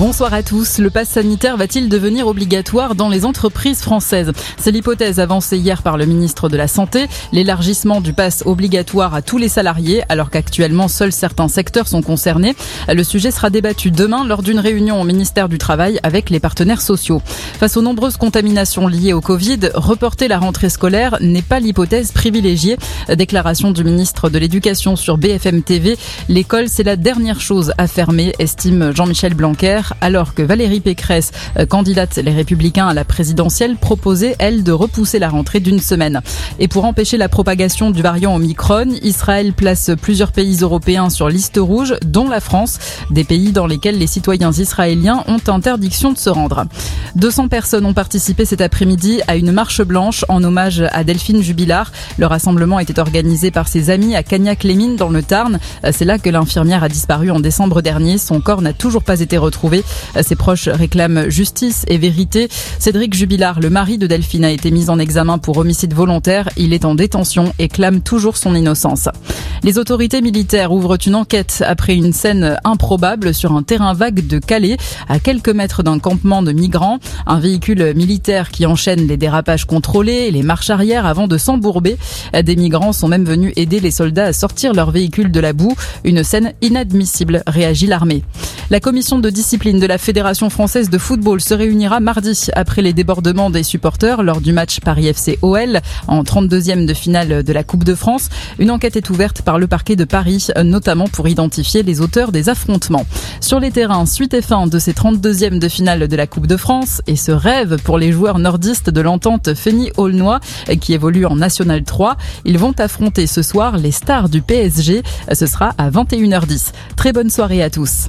Bonsoir à tous. Le pass sanitaire va-t-il devenir obligatoire dans les entreprises françaises? C'est l'hypothèse avancée hier par le ministre de la Santé. L'élargissement du pass obligatoire à tous les salariés, alors qu'actuellement seuls certains secteurs sont concernés. Le sujet sera débattu demain lors d'une réunion au ministère du Travail avec les partenaires sociaux. Face aux nombreuses contaminations liées au Covid, reporter la rentrée scolaire n'est pas l'hypothèse privilégiée. Déclaration du ministre de l'Éducation sur BFM TV. L'école, c'est la dernière chose à fermer, estime Jean-Michel Blanquer alors que Valérie Pécresse, euh, candidate les Républicains à la présidentielle, proposait, elle, de repousser la rentrée d'une semaine. Et pour empêcher la propagation du variant Omicron, Israël place plusieurs pays européens sur liste rouge, dont la France, des pays dans lesquels les citoyens israéliens ont interdiction de se rendre. 200 personnes ont participé cet après-midi à une marche blanche en hommage à Delphine Jubilard. Le rassemblement était organisé par ses amis à Cagnac-les-Mines dans le Tarn. Euh, c'est là que l'infirmière a disparu en décembre dernier. Son corps n'a toujours pas été retrouvé. Ses proches réclament justice et vérité. Cédric Jubilard, le mari de Delphine, a été mis en examen pour homicide volontaire. Il est en détention et clame toujours son innocence. Les autorités militaires ouvrent une enquête après une scène improbable sur un terrain vague de Calais, à quelques mètres d'un campement de migrants. Un véhicule militaire qui enchaîne les dérapages contrôlés les marches arrière avant de s'embourber. Des migrants sont même venus aider les soldats à sortir leur véhicule de la boue. Une scène inadmissible, réagit l'armée. La commission de discipline de la Fédération française de football se réunira mardi après les débordements des supporters lors du match Paris FC OL en 32e de finale de la Coupe de France. Une enquête est ouverte par le parquet de Paris, notamment pour identifier les auteurs des affrontements. Sur les terrains, suite et fin de ces 32e de finale de la Coupe de France et ce rêve pour les joueurs nordistes de l'entente Feni Aulnois qui évolue en National 3. Ils vont affronter ce soir les stars du PSG. Ce sera à 21h10. Très bonne soirée à tous.